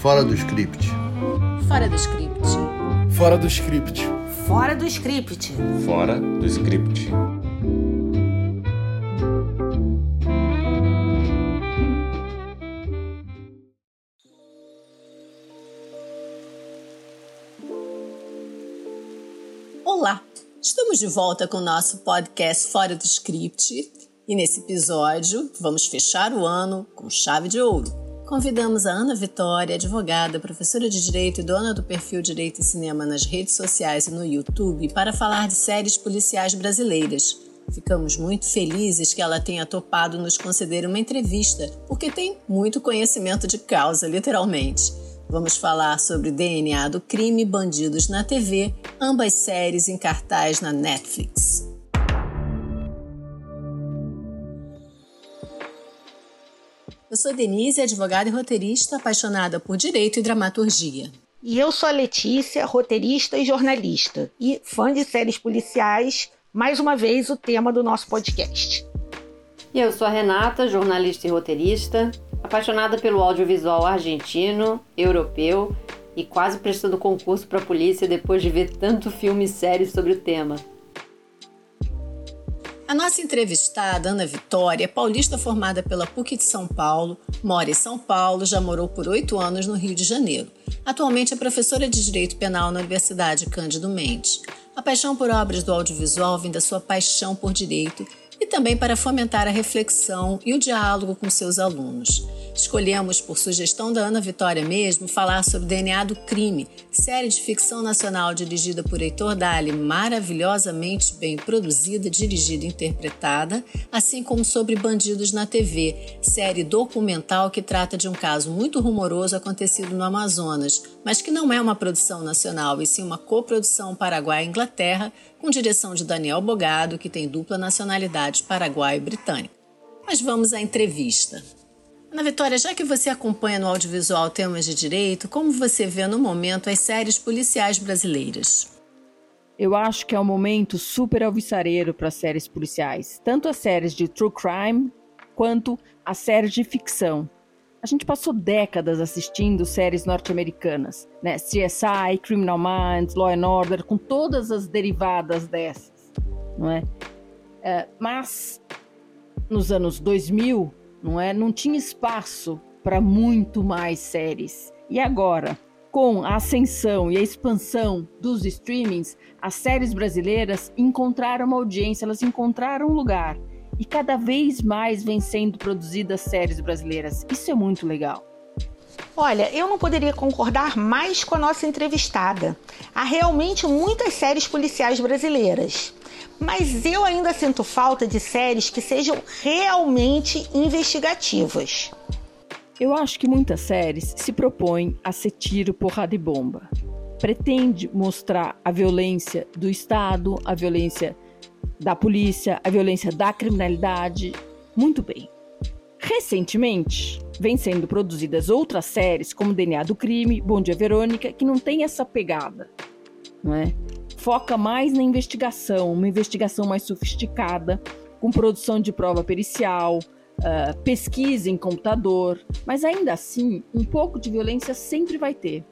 Fora do script. Fora do script. Fora do script. Fora do script. Fora do script. Olá, estamos de volta com o nosso podcast Fora do Script e nesse episódio vamos fechar o ano com chave de ouro. Convidamos a Ana Vitória, advogada, professora de Direito e dona do perfil Direito e Cinema nas redes sociais e no YouTube, para falar de séries policiais brasileiras. Ficamos muito felizes que ela tenha topado nos conceder uma entrevista, porque tem muito conhecimento de causa, literalmente. Vamos falar sobre DNA do crime Bandidos na TV, ambas séries em cartaz na Netflix. Eu sou Denise, advogada e roteirista, apaixonada por direito e dramaturgia. E eu sou a Letícia, roteirista e jornalista, e fã de séries policiais, mais uma vez o tema do nosso podcast. E eu sou a Renata, jornalista e roteirista, apaixonada pelo audiovisual argentino, europeu e quase prestando concurso para a polícia depois de ver tanto filme e série sobre o tema. A nossa entrevistada, Ana Vitória, é paulista formada pela PUC de São Paulo, mora em São Paulo, já morou por oito anos no Rio de Janeiro. Atualmente é professora de Direito Penal na Universidade Cândido Mendes. A paixão por obras do audiovisual vem da sua paixão por direito e também para fomentar a reflexão e o diálogo com seus alunos. Escolhemos, por sugestão da Ana Vitória mesmo, falar sobre DNA do Crime, série de ficção nacional dirigida por Heitor Dali, maravilhosamente bem produzida, dirigida e interpretada, assim como sobre Bandidos na TV, série documental que trata de um caso muito rumoroso acontecido no Amazonas, mas que não é uma produção nacional, e sim uma coprodução Paraguai-Inglaterra, com direção de Daniel Bogado, que tem dupla nacionalidade paraguai e britânica. Mas vamos à entrevista. Ana Vitória, já que você acompanha no audiovisual temas de direito, como você vê no momento as séries policiais brasileiras? Eu acho que é um momento super alvissareiro para séries policiais, tanto as séries de true crime quanto as séries de ficção. A gente passou décadas assistindo séries norte-americanas, né? CSI, Criminal Minds, Law and Order, com todas as derivadas dessas, não é? é mas nos anos 2000 não é? Não tinha espaço para muito mais séries. E agora, com a ascensão e a expansão dos streamings, as séries brasileiras encontraram uma audiência, elas encontraram um lugar. E cada vez mais vem sendo produzidas séries brasileiras. Isso é muito legal. Olha, eu não poderia concordar mais com a nossa entrevistada. Há realmente muitas séries policiais brasileiras mas eu ainda sinto falta de séries que sejam realmente investigativas. Eu acho que muitas séries se propõem a ser tiro, porrada e bomba. Pretende mostrar a violência do Estado, a violência da polícia, a violência da criminalidade. Muito bem. Recentemente, vem sendo produzidas outras séries, como DNA do Crime, Bom Dia Verônica, que não tem essa pegada, não é? Foca mais na investigação, uma investigação mais sofisticada, com produção de prova pericial, uh, pesquisa em computador, mas ainda assim, um pouco de violência sempre vai ter.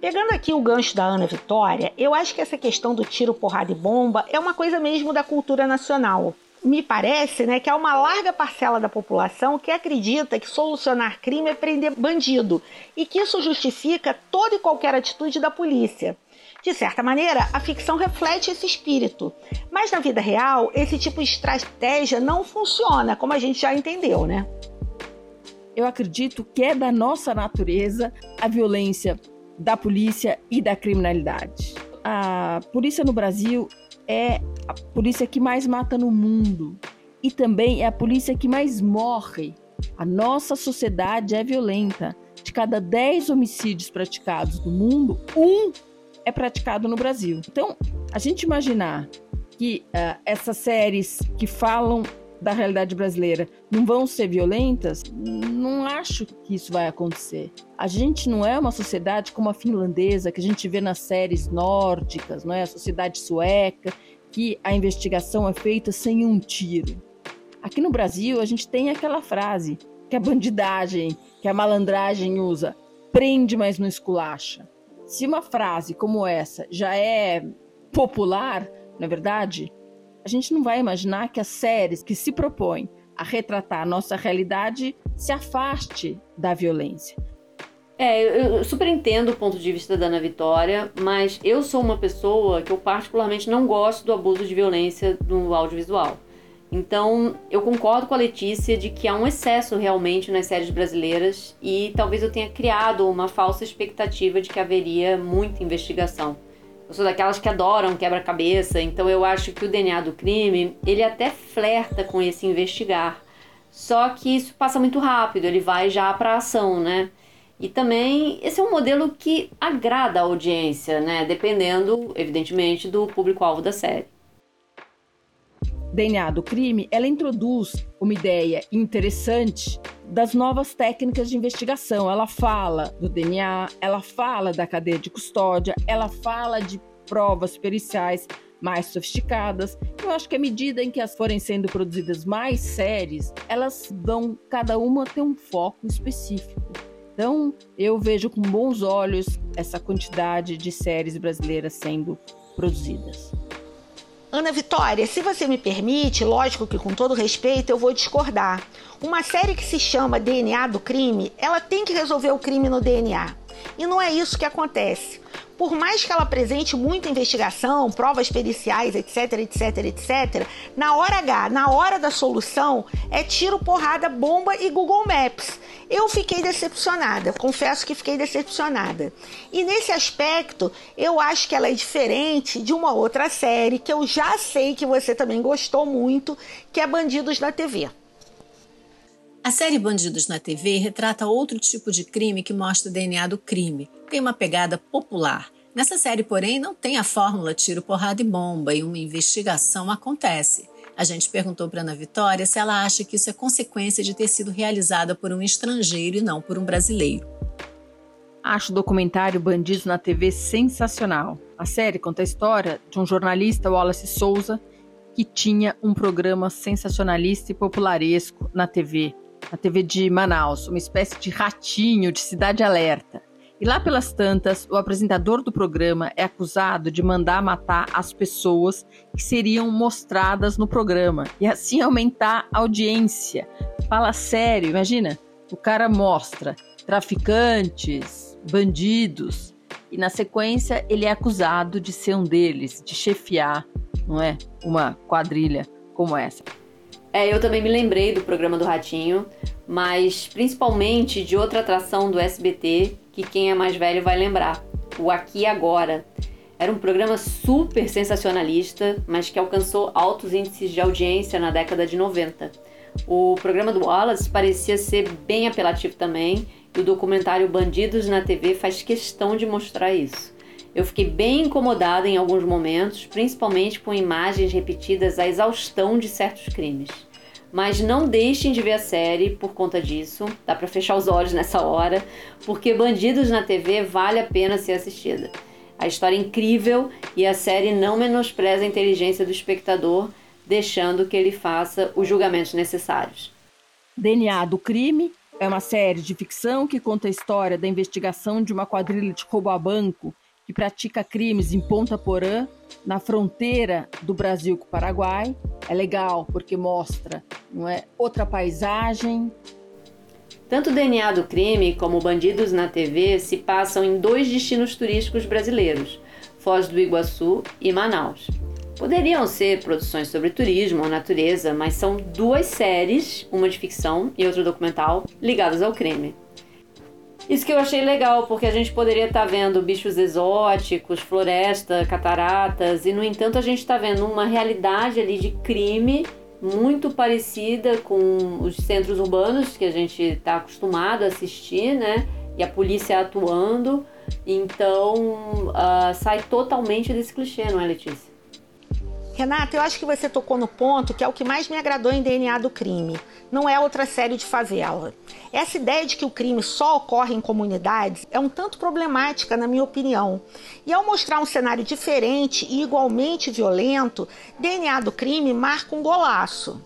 Pegando aqui o gancho da Ana Vitória, eu acho que essa questão do tiro, porrada e bomba é uma coisa mesmo da cultura nacional. Me parece né, que há uma larga parcela da população que acredita que solucionar crime é prender bandido e que isso justifica toda e qualquer atitude da polícia. De certa maneira, a ficção reflete esse espírito. Mas na vida real, esse tipo de estratégia não funciona, como a gente já entendeu, né? Eu acredito que é da nossa natureza a violência da polícia e da criminalidade. A polícia no Brasil é a polícia que mais mata no mundo e também é a polícia que mais morre. A nossa sociedade é violenta. De cada 10 homicídios praticados no mundo, um é praticado no Brasil. Então, a gente imaginar que uh, essas séries que falam da realidade brasileira não vão ser violentas, não acho que isso vai acontecer. A gente não é uma sociedade como a finlandesa, que a gente vê nas séries nórdicas, não é? A sociedade sueca, que a investigação é feita sem um tiro. Aqui no Brasil, a gente tem aquela frase que a bandidagem, que a malandragem usa: prende, mas não esculacha. Se uma frase como essa já é popular, na é verdade, a gente não vai imaginar que as séries que se propõem a retratar a nossa realidade se afaste da violência. É, eu super entendo o ponto de vista da Ana Vitória, mas eu sou uma pessoa que eu particularmente não gosto do abuso de violência no audiovisual. Então, eu concordo com a Letícia de que há um excesso realmente nas séries brasileiras e talvez eu tenha criado uma falsa expectativa de que haveria muita investigação. Eu sou daquelas que adoram quebra-cabeça, então eu acho que o DNA do crime, ele até flerta com esse investigar. Só que isso passa muito rápido, ele vai já para ação, né? E também esse é um modelo que agrada a audiência, né? Dependendo, evidentemente, do público-alvo da série. DNA do crime, ela introduz uma ideia interessante das novas técnicas de investigação. Ela fala do DNA, ela fala da cadeia de custódia, ela fala de provas periciais mais sofisticadas. Eu acho que à medida em que as forem sendo produzidas mais séries, elas vão cada uma ter um foco específico. Então, eu vejo com bons olhos essa quantidade de séries brasileiras sendo produzidas. Ana Vitória, se você me permite, lógico que com todo respeito eu vou discordar. Uma série que se chama DNA do crime, ela tem que resolver o crime no DNA. E não é isso que acontece. Por mais que ela apresente muita investigação, provas periciais, etc, etc, etc, na hora H, na hora da solução, é tiro, porrada, bomba e Google Maps. Eu fiquei decepcionada, confesso que fiquei decepcionada. E nesse aspecto, eu acho que ela é diferente de uma outra série que eu já sei que você também gostou muito, que é Bandidos na TV. A série Bandidos na TV retrata outro tipo de crime que mostra o DNA do crime. Tem uma pegada popular. Nessa série, porém, não tem a fórmula tiro, porrada e bomba e uma investigação acontece. A gente perguntou para Ana Vitória se ela acha que isso é consequência de ter sido realizada por um estrangeiro e não por um brasileiro. Acho o documentário Bandidos na TV sensacional. A série conta a história de um jornalista, Wallace Souza, que tinha um programa sensacionalista e popularesco na TV, na TV de Manaus, uma espécie de ratinho de cidade alerta. E lá pelas tantas, o apresentador do programa é acusado de mandar matar as pessoas que seriam mostradas no programa e assim aumentar a audiência. Fala sério, imagina. O cara mostra traficantes, bandidos, e na sequência ele é acusado de ser um deles, de chefiar, não é? Uma quadrilha como essa. É, eu também me lembrei do programa do Ratinho, mas principalmente de outra atração do SBT que quem é mais velho vai lembrar: o Aqui e Agora. Era um programa super sensacionalista, mas que alcançou altos índices de audiência na década de 90. O programa do Wallace parecia ser bem apelativo também, e o documentário Bandidos na TV faz questão de mostrar isso. Eu fiquei bem incomodada em alguns momentos, principalmente com imagens repetidas à exaustão de certos crimes. Mas não deixem de ver a série por conta disso, dá para fechar os olhos nessa hora, porque Bandidos na TV vale a pena ser assistida. A história é incrível e a série não menospreza a inteligência do espectador, deixando que ele faça os julgamentos necessários. DNA do crime é uma série de ficção que conta a história da investigação de uma quadrilha de roubo a banco que pratica crimes em Ponta Porã, na fronteira do Brasil com o Paraguai. É legal porque mostra não é, outra paisagem. Tanto o DNA do crime como Bandidos na TV se passam em dois destinos turísticos brasileiros, Foz do Iguaçu e Manaus. Poderiam ser produções sobre turismo ou natureza, mas são duas séries, uma de ficção e outra documental, ligadas ao crime. Isso que eu achei legal, porque a gente poderia estar tá vendo bichos exóticos, floresta, cataratas, e no entanto a gente está vendo uma realidade ali de crime muito parecida com os centros urbanos que a gente está acostumado a assistir, né? E a polícia atuando. Então uh, sai totalmente desse clichê, não é, Letícia? Renata, eu acho que você tocou no ponto que é o que mais me agradou em DNA do crime. Não é outra série de favela. Essa ideia de que o crime só ocorre em comunidades é um tanto problemática, na minha opinião. E ao mostrar um cenário diferente e igualmente violento, DNA do crime marca um golaço.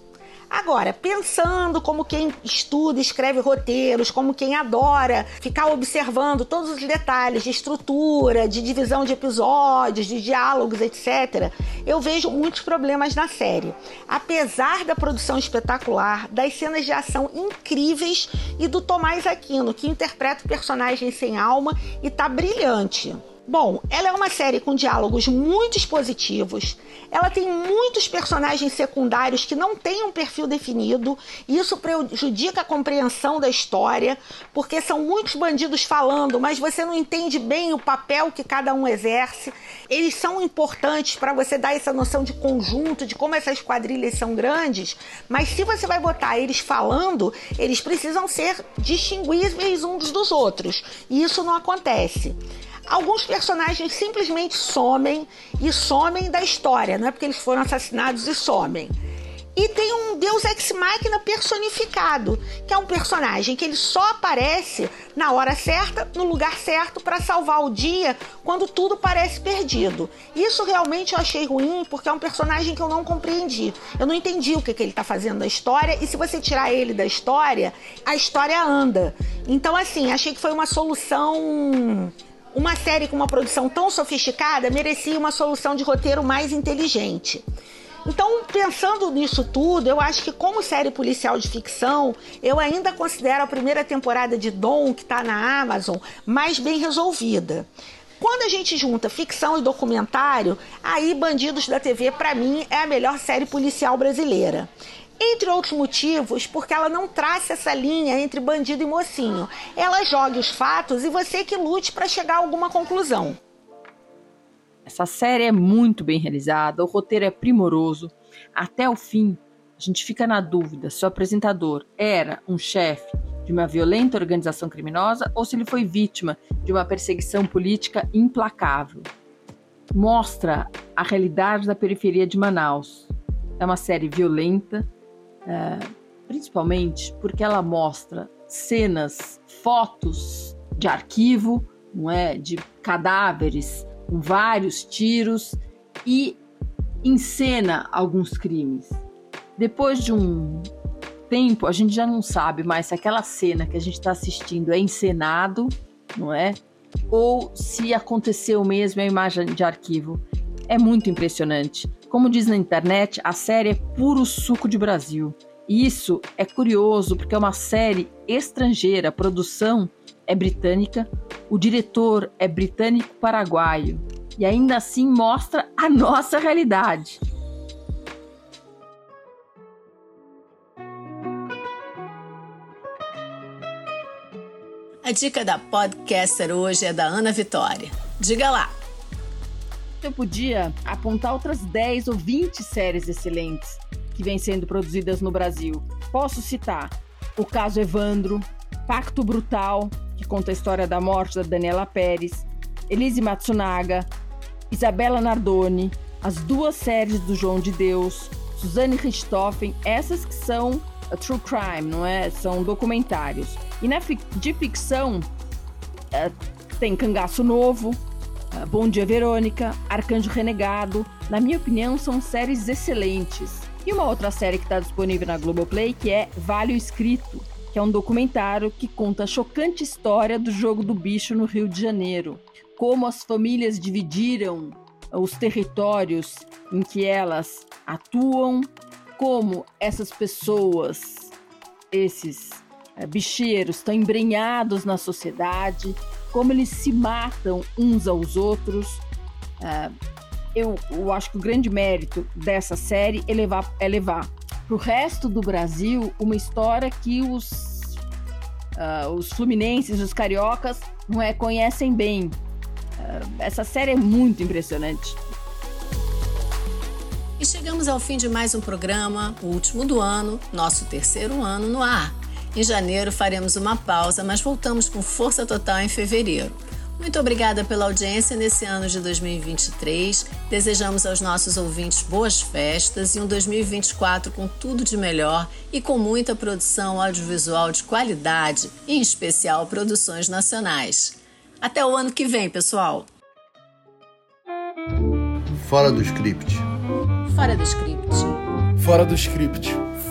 Agora, pensando como quem estuda, escreve roteiros, como quem adora ficar observando todos os detalhes de estrutura, de divisão de episódios, de diálogos, etc., eu vejo muitos problemas na série. Apesar da produção espetacular, das cenas de ação incríveis e do Tomás Aquino, que interpreta o personagem sem alma e tá brilhante. Bom, ela é uma série com diálogos muito expositivos. Ela tem muitos personagens secundários que não têm um perfil definido. E isso prejudica a compreensão da história, porque são muitos bandidos falando, mas você não entende bem o papel que cada um exerce. Eles são importantes para você dar essa noção de conjunto, de como essas quadrilhas são grandes. Mas se você vai botar eles falando, eles precisam ser distinguíveis uns dos outros. E isso não acontece. Alguns personagens simplesmente somem e somem da história, não é porque eles foram assassinados e somem. E tem um Deus Ex Machina personificado, que é um personagem que ele só aparece na hora certa, no lugar certo, para salvar o dia quando tudo parece perdido. Isso realmente eu achei ruim, porque é um personagem que eu não compreendi. Eu não entendi o que, que ele está fazendo na história, e se você tirar ele da história, a história anda. Então, assim, achei que foi uma solução uma série com uma produção tão sofisticada merecia uma solução de roteiro mais inteligente. Então, pensando nisso tudo, eu acho que como série policial de ficção, eu ainda considero a primeira temporada de Dom, que está na Amazon, mais bem resolvida. Quando a gente junta ficção e documentário, aí Bandidos da TV, para mim, é a melhor série policial brasileira. Entre outros motivos, porque ela não traça essa linha entre bandido e mocinho. Ela joga os fatos e você que lute para chegar a alguma conclusão. Essa série é muito bem realizada, o roteiro é primoroso. Até o fim, a gente fica na dúvida se o apresentador era um chefe de uma violenta organização criminosa ou se ele foi vítima de uma perseguição política implacável. Mostra a realidade da periferia de Manaus. É uma série violenta, é, principalmente porque ela mostra cenas, fotos de arquivo, não é, de cadáveres com vários tiros e encena alguns crimes. Depois de um tempo, a gente já não sabe mais se aquela cena que a gente está assistindo é encenado, não é? Ou se aconteceu mesmo a imagem de arquivo. É muito impressionante. Como diz na internet, a série é puro suco de Brasil. E isso é curioso porque é uma série estrangeira, a produção é britânica, o diretor é britânico-paraguaio e ainda assim mostra a nossa realidade. A dica da podcaster hoje é da Ana Vitória. Diga lá! Eu podia apontar outras 10 ou 20 séries excelentes que vêm sendo produzidas no Brasil. Posso citar o caso Evandro, Pacto Brutal, que conta a história da morte da Daniela Pérez, Elise Matsunaga, Isabela Nardoni, as duas séries do João de Deus, Suzane Richthofen, essas que são true crime, não é? São documentários. E na de ficção é, tem Cangaço Novo, Bom Dia Verônica, Arcanjo Renegado. Na minha opinião, são séries excelentes. E uma outra série que está disponível na Globoplay que é Vale o Escrito, que é um documentário que conta a chocante história do jogo do bicho no Rio de Janeiro. Como as famílias dividiram os territórios em que elas atuam, como essas pessoas, esses é, bicheiros, estão embrenhados na sociedade, como eles se matam uns aos outros. É, eu, eu acho que o grande mérito dessa série é levar, é levar para o resto do Brasil uma história que os, uh, os fluminenses, os cariocas, não é, conhecem bem. Uh, essa série é muito impressionante. E chegamos ao fim de mais um programa, o último do ano, nosso terceiro ano no ar. Em janeiro faremos uma pausa, mas voltamos com força total em fevereiro. Muito obrigada pela audiência nesse ano de 2023. Desejamos aos nossos ouvintes boas festas e um 2024 com tudo de melhor e com muita produção audiovisual de qualidade, em especial produções nacionais. Até o ano que vem, pessoal! Fora do script. Fora do script. Fora do script.